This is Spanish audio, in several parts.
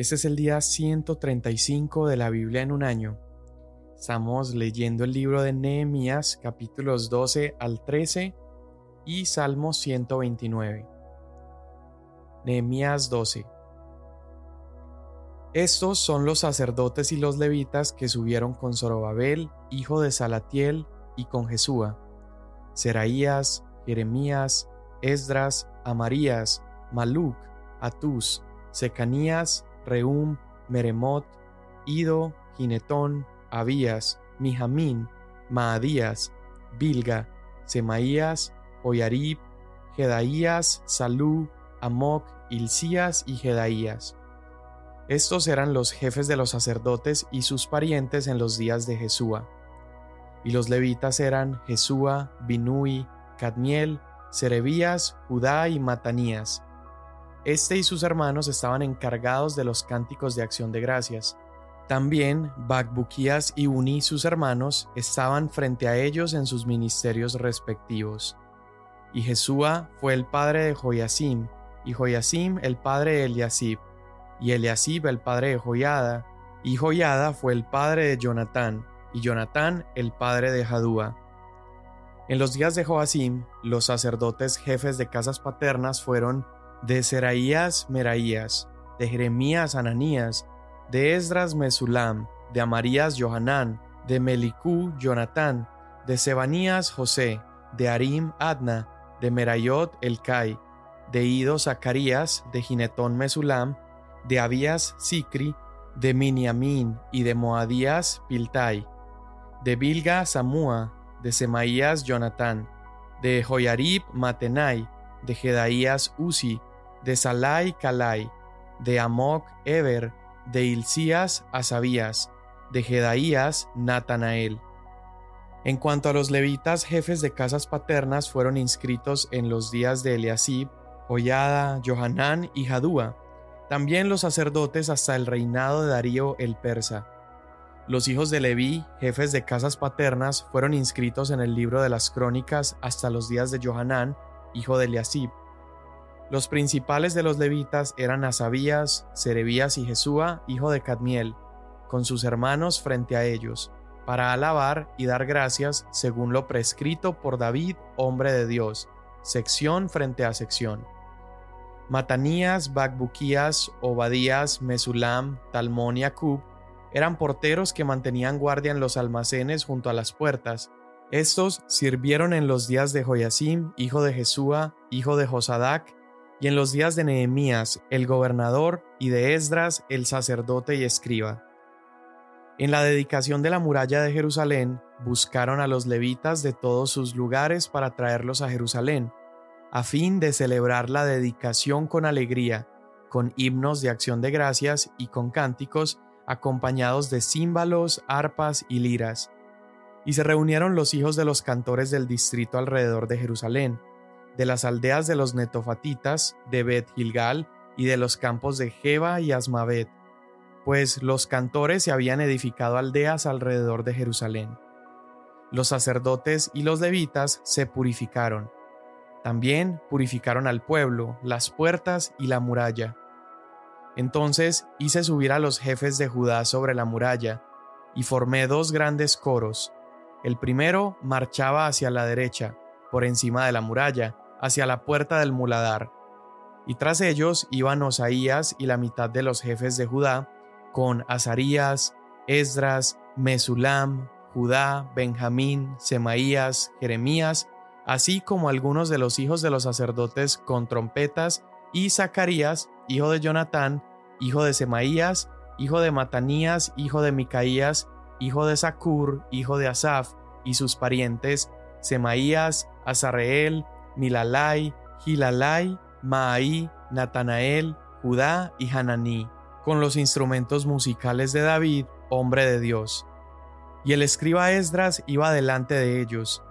Este es el día 135 de la Biblia en un año. Estamos leyendo el libro de Nehemías capítulos 12 al 13 y Salmo 129. Nehemías 12. Estos son los sacerdotes y los levitas que subieron con Zorobabel, hijo de Salatiel, y con Jesúa, Seraías, Jeremías, Esdras, Amarías, Maluc, Atus, Secanías, Reum, Meremot, Ido, Ginetón, Abías, Mijamín, Maadías, Bilga, Semaías, Oyarib, Jedaías, Salú, Amoc, Ilcías y Jedaías. Estos eran los jefes de los sacerdotes y sus parientes en los días de Jesúa. Y los levitas eran Jesúa, Binui, Cadmiel, Serebías, Judá y Matanías. Este y sus hermanos estaban encargados de los cánticos de acción de gracias. También Bacbuquías y Uni, sus hermanos, estaban frente a ellos en sus ministerios respectivos. Y Jesúa fue el padre de Joyasim, y Joyasim el padre de Eliasib, y Eliasib el padre de Joyada, y Joyada fue el padre de Jonatán, y Jonatán el padre de Jadúa. En los días de Joacim, los sacerdotes jefes de casas paternas fueron de Seraías Meraías, de Jeremías Ananías, de Esdras Mesulam, de Amarías Johanán, de Melicú Jonatán, de Sebanías José, de Arim Adna, de Merayot Elcai, de Ido Zacarías, de Ginetón Mesulam, de Abías Sicri, de Miniamín y de Moadías Piltai, de Bilga Samúa, de Semaías Jonatán, de Joyarib Matenai, de Jedaías Uzi, de Salai Calai, de Amok Eber, de Ilcías Asabías, de Jedaías Natanael. En cuanto a los levitas jefes de casas paternas fueron inscritos en los días de Eliasib, Joyada, Johanán y Jadúa, también los sacerdotes hasta el reinado de Darío el persa. Los hijos de Leví, jefes de casas paternas, fueron inscritos en el libro de las crónicas hasta los días de Johanán, hijo de Eliasib. Los principales de los levitas eran Asabías, Serebías y Jesúa, hijo de Cadmiel, con sus hermanos frente a ellos, para alabar y dar gracias según lo prescrito por David, hombre de Dios, sección frente a sección. Matanías, Bacbuquías, Obadías, Mesulam, Talmón y Acub eran porteros que mantenían guardia en los almacenes junto a las puertas. Estos sirvieron en los días de Joyasim, hijo de Jesúa, hijo de Josadac, y en los días de Nehemías, el gobernador, y de Esdras, el sacerdote y escriba. En la dedicación de la muralla de Jerusalén, buscaron a los levitas de todos sus lugares para traerlos a Jerusalén, a fin de celebrar la dedicación con alegría, con himnos de acción de gracias y con cánticos, acompañados de címbalos, arpas y liras. Y se reunieron los hijos de los cantores del distrito alrededor de Jerusalén, de las aldeas de los netofatitas, de Bet Gilgal y de los campos de Jeba y Asmavet, pues los cantores se habían edificado aldeas alrededor de Jerusalén. Los sacerdotes y los levitas se purificaron. También purificaron al pueblo, las puertas y la muralla. Entonces hice subir a los jefes de Judá sobre la muralla, y formé dos grandes coros. El primero marchaba hacia la derecha, por encima de la muralla, hacia la puerta del muladar. Y tras ellos iban Osaías y la mitad de los jefes de Judá, con Azarías, Esdras, Mesulam, Judá, Benjamín, Semaías, Jeremías, así como algunos de los hijos de los sacerdotes con trompetas, y Zacarías, hijo de Jonatán, hijo de Semaías, hijo de Matanías, hijo de Micaías, hijo de Zacur, hijo de Asaf, y sus parientes, Semaías, Azarreel, Milalai, Gilalai, Maaí, Natanael, Judá y Hananí, con los instrumentos musicales de David, hombre de Dios. Y el escriba Esdras iba delante de ellos,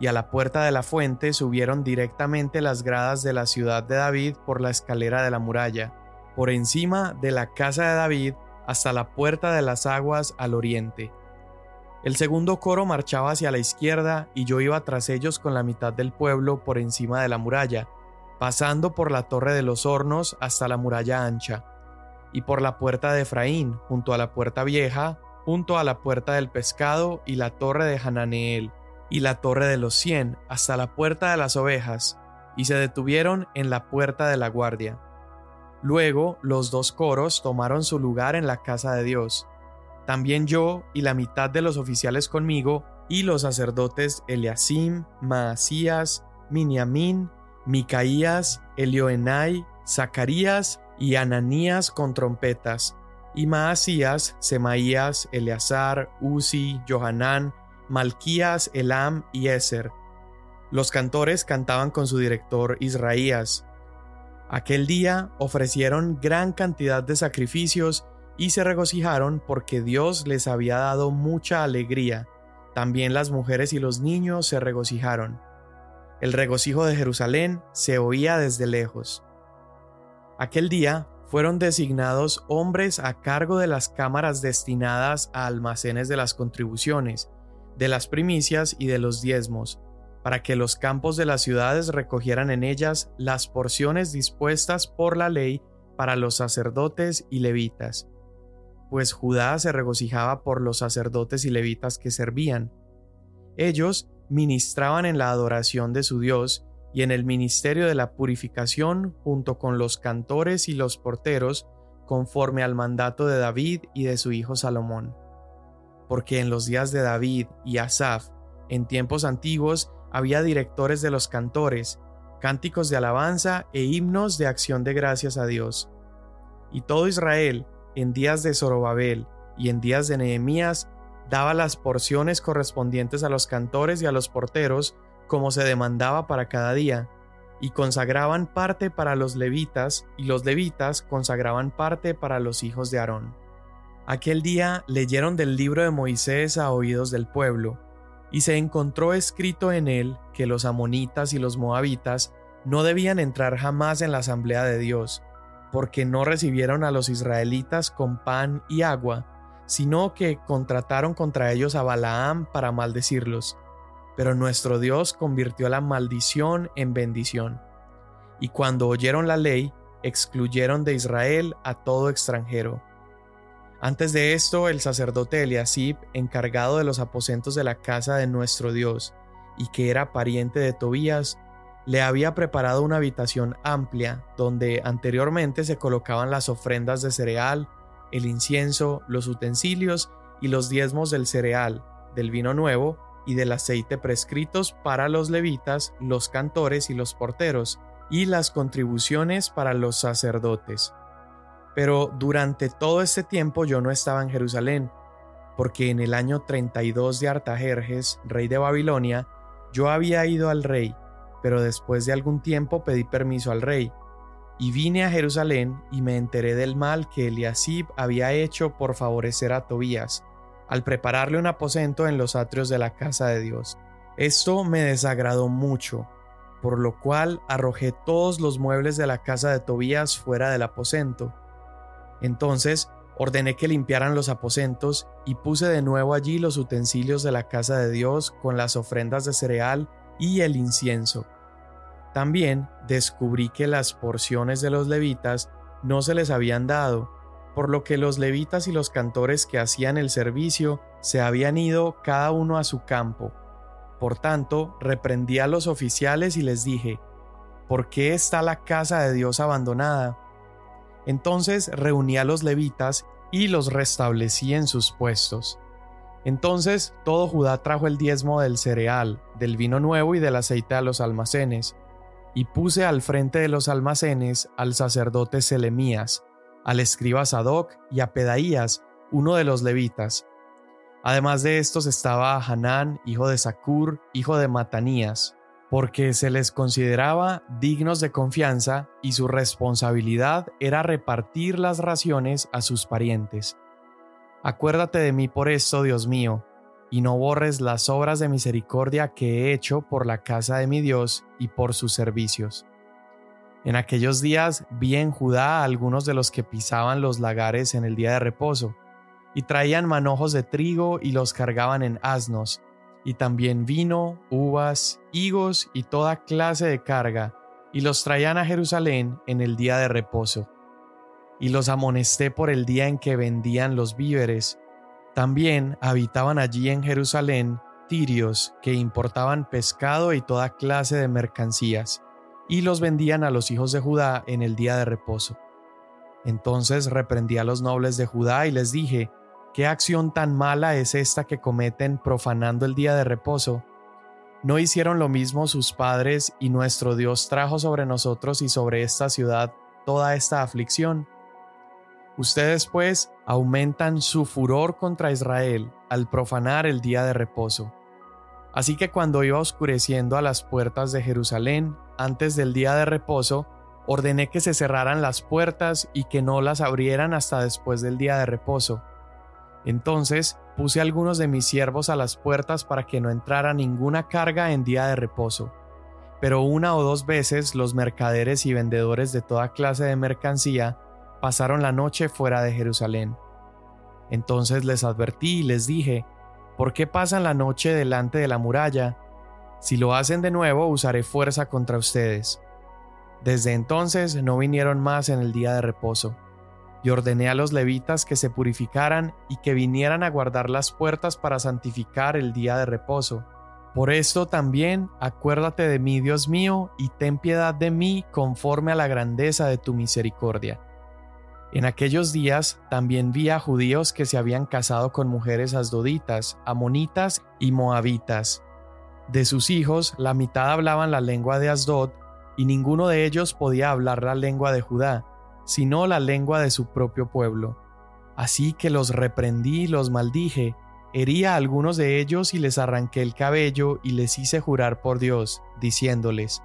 y a la puerta de la fuente subieron directamente las gradas de la ciudad de David por la escalera de la muralla, por encima de la casa de David hasta la puerta de las aguas al oriente. El segundo coro marchaba hacia la izquierda y yo iba tras ellos con la mitad del pueblo por encima de la muralla, pasando por la torre de los hornos hasta la muralla ancha. y por la puerta de Efraín, junto a la puerta vieja, junto a la puerta del pescado y la torre de Hananeel, y la torre de los cien, hasta la puerta de las ovejas, y se detuvieron en la puerta de la guardia. Luego los dos coros tomaron su lugar en la casa de Dios. También yo y la mitad de los oficiales conmigo, y los sacerdotes Eliasim, Maasías, Miniamín, Micaías, Elioenai, Zacarías y Ananías con trompetas, y Maasías, Semaías, Eleazar, Uzi, Johanán, Malquías, Elam y Eser. Los cantores cantaban con su director Israías. Aquel día ofrecieron gran cantidad de sacrificios y se regocijaron porque Dios les había dado mucha alegría. También las mujeres y los niños se regocijaron. El regocijo de Jerusalén se oía desde lejos. Aquel día fueron designados hombres a cargo de las cámaras destinadas a almacenes de las contribuciones, de las primicias y de los diezmos, para que los campos de las ciudades recogieran en ellas las porciones dispuestas por la ley para los sacerdotes y levitas. Pues Judá se regocijaba por los sacerdotes y levitas que servían. Ellos ministraban en la adoración de su Dios y en el ministerio de la purificación junto con los cantores y los porteros, conforme al mandato de David y de su hijo Salomón. Porque en los días de David y Asaf, en tiempos antiguos, había directores de los cantores, cánticos de alabanza e himnos de acción de gracias a Dios. Y todo Israel, en días de Zorobabel y en días de Nehemías, daba las porciones correspondientes a los cantores y a los porteros, como se demandaba para cada día, y consagraban parte para los levitas, y los levitas consagraban parte para los hijos de Aarón. Aquel día leyeron del libro de Moisés a oídos del pueblo, y se encontró escrito en él que los amonitas y los moabitas no debían entrar jamás en la asamblea de Dios, porque no recibieron a los israelitas con pan y agua, sino que contrataron contra ellos a Balaam para maldecirlos pero nuestro Dios convirtió la maldición en bendición. Y cuando oyeron la ley, excluyeron de Israel a todo extranjero. Antes de esto, el sacerdote Eliasib, encargado de los aposentos de la casa de nuestro Dios, y que era pariente de Tobías, le había preparado una habitación amplia donde anteriormente se colocaban las ofrendas de cereal, el incienso, los utensilios y los diezmos del cereal, del vino nuevo y del aceite prescritos para los levitas, los cantores y los porteros, y las contribuciones para los sacerdotes. Pero durante todo este tiempo yo no estaba en Jerusalén, porque en el año 32 de Artajerjes, rey de Babilonia, yo había ido al rey, pero después de algún tiempo pedí permiso al rey, y vine a Jerusalén y me enteré del mal que Eliasib había hecho por favorecer a Tobías, al prepararle un aposento en los atrios de la casa de Dios. Esto me desagradó mucho, por lo cual arrojé todos los muebles de la casa de Tobías fuera del aposento. Entonces ordené que limpiaran los aposentos y puse de nuevo allí los utensilios de la casa de Dios con las ofrendas de cereal y el incienso. También descubrí que las porciones de los levitas no se les habían dado, por lo que los levitas y los cantores que hacían el servicio se habían ido cada uno a su campo. Por tanto, reprendí a los oficiales y les dije, ¿por qué está la casa de Dios abandonada? Entonces reuní a los levitas y los restablecí en sus puestos. Entonces todo Judá trajo el diezmo del cereal, del vino nuevo y del aceite a los almacenes, y puse al frente de los almacenes al sacerdote Selemías, al escriba Sadoc y a Pedaías, uno de los levitas. Además de estos estaba Hanán, hijo de Sacur, hijo de Matanías, porque se les consideraba dignos de confianza y su responsabilidad era repartir las raciones a sus parientes. Acuérdate de mí por esto, Dios mío, y no borres las obras de misericordia que he hecho por la casa de mi Dios y por sus servicios. En aquellos días vi en Judá a algunos de los que pisaban los lagares en el día de reposo, y traían manojos de trigo y los cargaban en asnos, y también vino, uvas, higos y toda clase de carga, y los traían a Jerusalén en el día de reposo. y los amonesté por el día en que vendían los víveres. También habitaban allí en Jerusalén tirios que importaban pescado y toda clase de mercancías, y los vendían a los hijos de Judá en el día de reposo. Entonces reprendí a los nobles de Judá y les dije, ¿qué acción tan mala es esta que cometen profanando el día de reposo? ¿No hicieron lo mismo sus padres y nuestro Dios trajo sobre nosotros y sobre esta ciudad toda esta aflicción? Ustedes pues aumentan su furor contra Israel al profanar el día de reposo. Así que cuando iba oscureciendo a las puertas de Jerusalén, antes del día de reposo, ordené que se cerraran las puertas y que no las abrieran hasta después del día de reposo. Entonces puse algunos de mis siervos a las puertas para que no entrara ninguna carga en día de reposo. Pero una o dos veces los mercaderes y vendedores de toda clase de mercancía pasaron la noche fuera de Jerusalén. Entonces les advertí y les dije, ¿por qué pasan la noche delante de la muralla? Si lo hacen de nuevo, usaré fuerza contra ustedes. Desde entonces no vinieron más en el día de reposo, y ordené a los levitas que se purificaran y que vinieran a guardar las puertas para santificar el día de reposo. Por esto también acuérdate de mí, Dios mío, y ten piedad de mí conforme a la grandeza de tu misericordia. En aquellos días también vi a judíos que se habían casado con mujeres asdoditas, amonitas y moabitas. De sus hijos, la mitad hablaban la lengua de Asdod y ninguno de ellos podía hablar la lengua de Judá, sino la lengua de su propio pueblo. Así que los reprendí y los maldije, herí a algunos de ellos y les arranqué el cabello y les hice jurar por Dios, diciéndoles,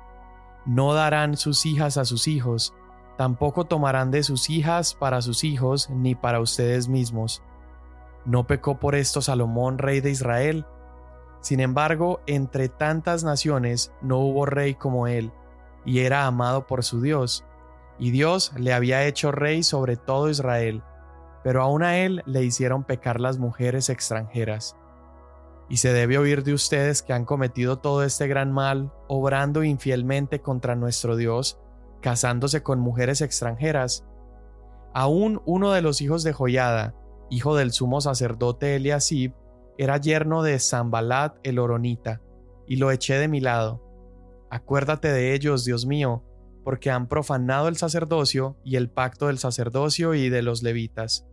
No darán sus hijas a sus hijos, tampoco tomarán de sus hijas para sus hijos ni para ustedes mismos. ¿No pecó por esto Salomón, rey de Israel? Sin embargo, entre tantas naciones no hubo rey como él, y era amado por su Dios, y Dios le había hecho rey sobre todo Israel, pero aún a él le hicieron pecar las mujeres extranjeras. Y se debe oír de ustedes que han cometido todo este gran mal, obrando infielmente contra nuestro Dios, casándose con mujeres extranjeras. Aún uno de los hijos de Joyada, hijo del sumo sacerdote Eliasib, era yerno de Zambalat el Oronita, y lo eché de mi lado Acuérdate de ellos, Dios mío, porque han profanado el sacerdocio y el pacto del sacerdocio y de los levitas.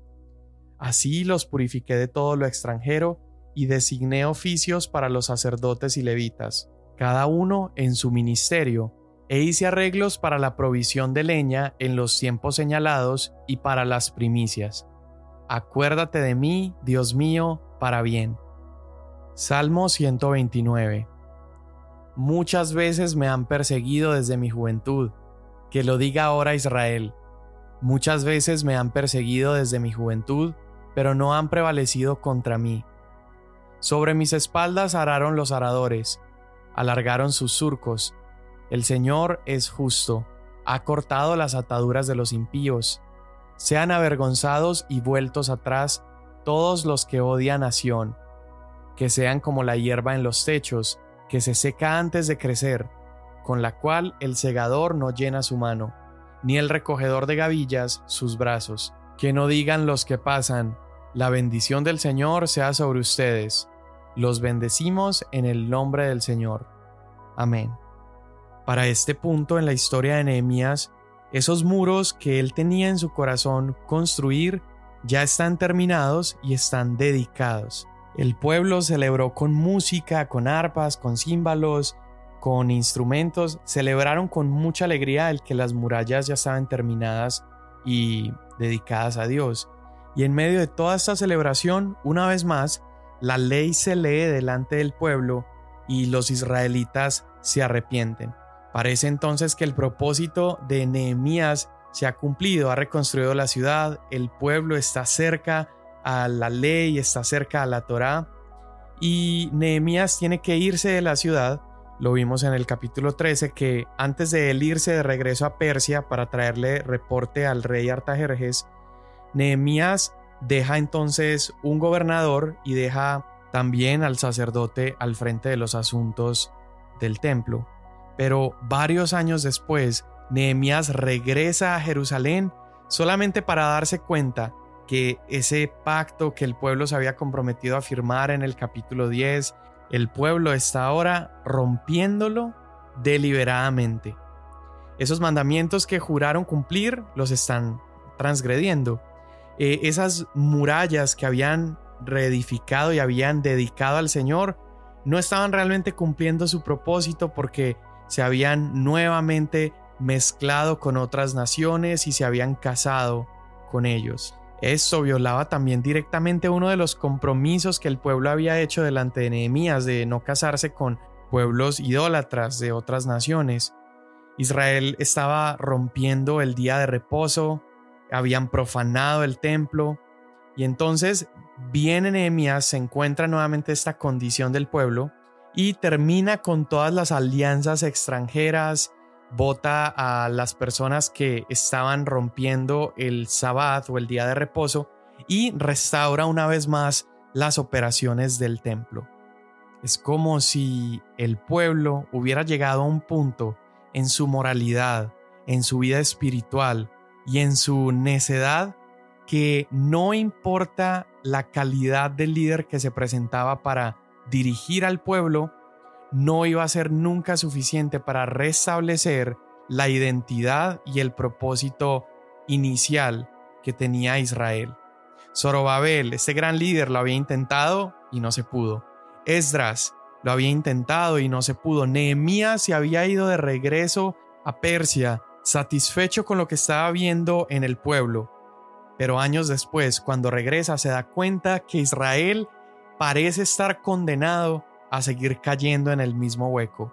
Así los purifiqué de todo lo extranjero y designé oficios para los sacerdotes y levitas, cada uno en su ministerio, e hice arreglos para la provisión de leña en los tiempos señalados y para las primicias. Acuérdate de mí, Dios mío, para bien. Salmo 129 Muchas veces me han perseguido desde mi juventud. Que lo diga ahora Israel. Muchas veces me han perseguido desde mi juventud, pero no han prevalecido contra mí. Sobre mis espaldas araron los aradores, alargaron sus surcos. El Señor es justo, ha cortado las ataduras de los impíos. Sean avergonzados y vueltos atrás todos los que odian a Sión, que sean como la hierba en los techos, que se seca antes de crecer, con la cual el segador no llena su mano, ni el recogedor de gavillas sus brazos. Que no digan los que pasan, la bendición del Señor sea sobre ustedes. Los bendecimos en el nombre del Señor. Amén. Para este punto en la historia de Nehemías, esos muros que él tenía en su corazón construir ya están terminados y están dedicados. El pueblo celebró con música, con arpas, con címbalos, con instrumentos, celebraron con mucha alegría el que las murallas ya estaban terminadas y dedicadas a Dios. Y en medio de toda esta celebración, una vez más, la ley se lee delante del pueblo y los israelitas se arrepienten. Parece entonces que el propósito de Nehemías se ha cumplido, ha reconstruido la ciudad, el pueblo está cerca a la ley, está cerca a la Torá. Y Nehemías tiene que irse de la ciudad. Lo vimos en el capítulo 13 que antes de él irse de regreso a Persia para traerle reporte al rey Artajerjes, Nehemías deja entonces un gobernador y deja también al sacerdote al frente de los asuntos del templo. Pero varios años después, Nehemías regresa a Jerusalén solamente para darse cuenta que ese pacto que el pueblo se había comprometido a firmar en el capítulo 10, el pueblo está ahora rompiéndolo deliberadamente. Esos mandamientos que juraron cumplir los están transgrediendo. Eh, esas murallas que habían reedificado y habían dedicado al Señor no estaban realmente cumpliendo su propósito porque se habían nuevamente mezclado con otras naciones y se habían casado con ellos. Esto violaba también directamente uno de los compromisos que el pueblo había hecho delante de Nehemías de no casarse con pueblos idólatras de otras naciones. Israel estaba rompiendo el día de reposo, habían profanado el templo, y entonces viene Nehemías, se encuentra nuevamente esta condición del pueblo y termina con todas las alianzas extranjeras, vota a las personas que estaban rompiendo el sabbat o el día de reposo y restaura una vez más las operaciones del templo. Es como si el pueblo hubiera llegado a un punto en su moralidad, en su vida espiritual y en su necedad que no importa la calidad del líder que se presentaba para dirigir al pueblo, no iba a ser nunca suficiente para restablecer la identidad y el propósito inicial que tenía Israel. Zorobabel, este gran líder, lo había intentado y no se pudo. Esdras lo había intentado y no se pudo. Nehemías se había ido de regreso a Persia, satisfecho con lo que estaba viendo en el pueblo. Pero años después, cuando regresa, se da cuenta que Israel parece estar condenado a seguir cayendo en el mismo hueco.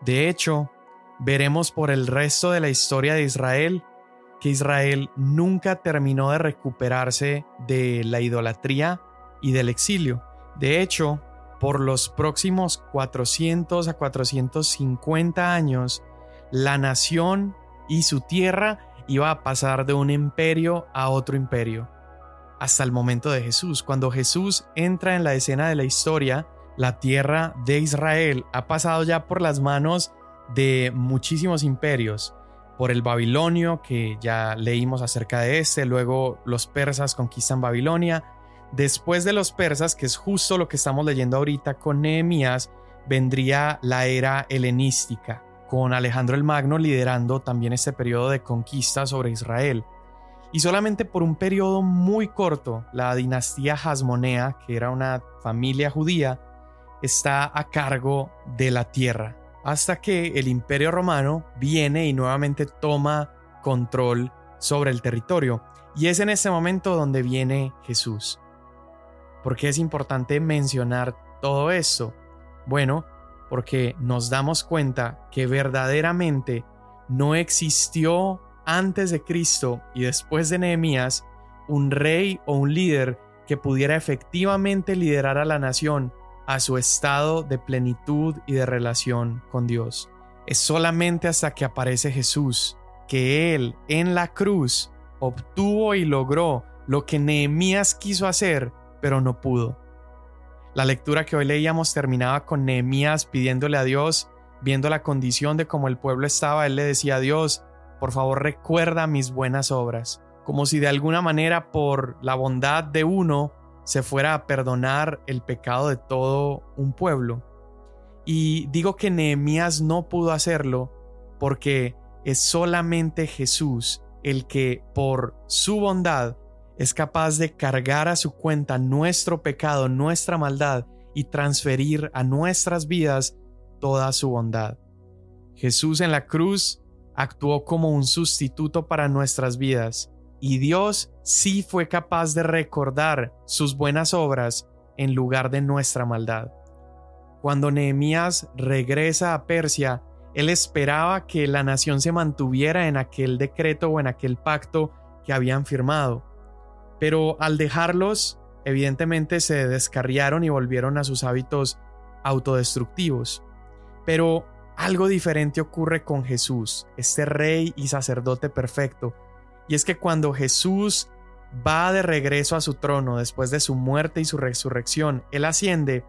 De hecho, veremos por el resto de la historia de Israel que Israel nunca terminó de recuperarse de la idolatría y del exilio. De hecho, por los próximos 400 a 450 años, la nación y su tierra iba a pasar de un imperio a otro imperio. Hasta el momento de Jesús. Cuando Jesús entra en la escena de la historia, la tierra de Israel ha pasado ya por las manos de muchísimos imperios, por el babilonio, que ya leímos acerca de este, luego los persas conquistan Babilonia, después de los persas, que es justo lo que estamos leyendo ahorita con Nehemías, vendría la era helenística, con Alejandro el Magno liderando también este periodo de conquista sobre Israel. Y solamente por un periodo muy corto, la dinastía Hasmonea, que era una familia judía, está a cargo de la tierra, hasta que el imperio romano viene y nuevamente toma control sobre el territorio. Y es en ese momento donde viene Jesús. ¿Por qué es importante mencionar todo esto? Bueno, porque nos damos cuenta que verdaderamente no existió antes de Cristo y después de Nehemías un rey o un líder que pudiera efectivamente liderar a la nación a su estado de plenitud y de relación con Dios. Es solamente hasta que aparece Jesús que Él en la cruz obtuvo y logró lo que Nehemías quiso hacer, pero no pudo. La lectura que hoy leíamos terminaba con Nehemías pidiéndole a Dios, viendo la condición de cómo el pueblo estaba, él le decía a Dios, por favor recuerda mis buenas obras, como si de alguna manera por la bondad de uno se fuera a perdonar el pecado de todo un pueblo. Y digo que Nehemías no pudo hacerlo porque es solamente Jesús el que por su bondad es capaz de cargar a su cuenta nuestro pecado, nuestra maldad y transferir a nuestras vidas toda su bondad. Jesús en la cruz actuó como un sustituto para nuestras vidas y Dios sí fue capaz de recordar sus buenas obras en lugar de nuestra maldad. Cuando Nehemías regresa a Persia, él esperaba que la nación se mantuviera en aquel decreto o en aquel pacto que habían firmado. Pero al dejarlos, evidentemente se descarriaron y volvieron a sus hábitos autodestructivos. Pero algo diferente ocurre con Jesús, este rey y sacerdote perfecto, y es que cuando Jesús va de regreso a su trono después de su muerte y su resurrección, Él asciende,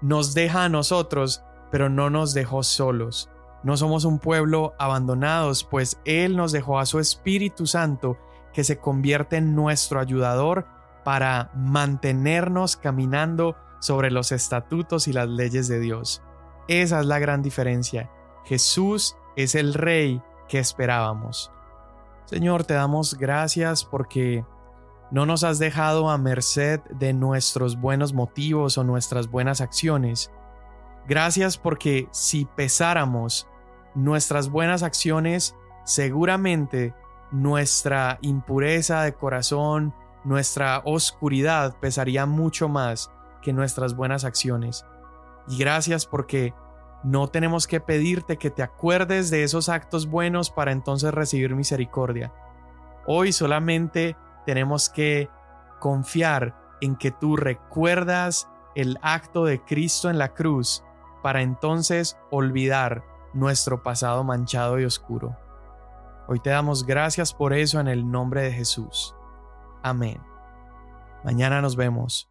nos deja a nosotros, pero no nos dejó solos. No somos un pueblo abandonados, pues Él nos dejó a su Espíritu Santo, que se convierte en nuestro ayudador para mantenernos caminando sobre los estatutos y las leyes de Dios. Esa es la gran diferencia. Jesús es el Rey que esperábamos. Señor, te damos gracias porque no nos has dejado a merced de nuestros buenos motivos o nuestras buenas acciones. Gracias porque si pesáramos nuestras buenas acciones, seguramente nuestra impureza de corazón, nuestra oscuridad pesaría mucho más que nuestras buenas acciones. Y gracias porque no tenemos que pedirte que te acuerdes de esos actos buenos para entonces recibir misericordia. Hoy solamente tenemos que confiar en que tú recuerdas el acto de Cristo en la cruz para entonces olvidar nuestro pasado manchado y oscuro. Hoy te damos gracias por eso en el nombre de Jesús. Amén. Mañana nos vemos.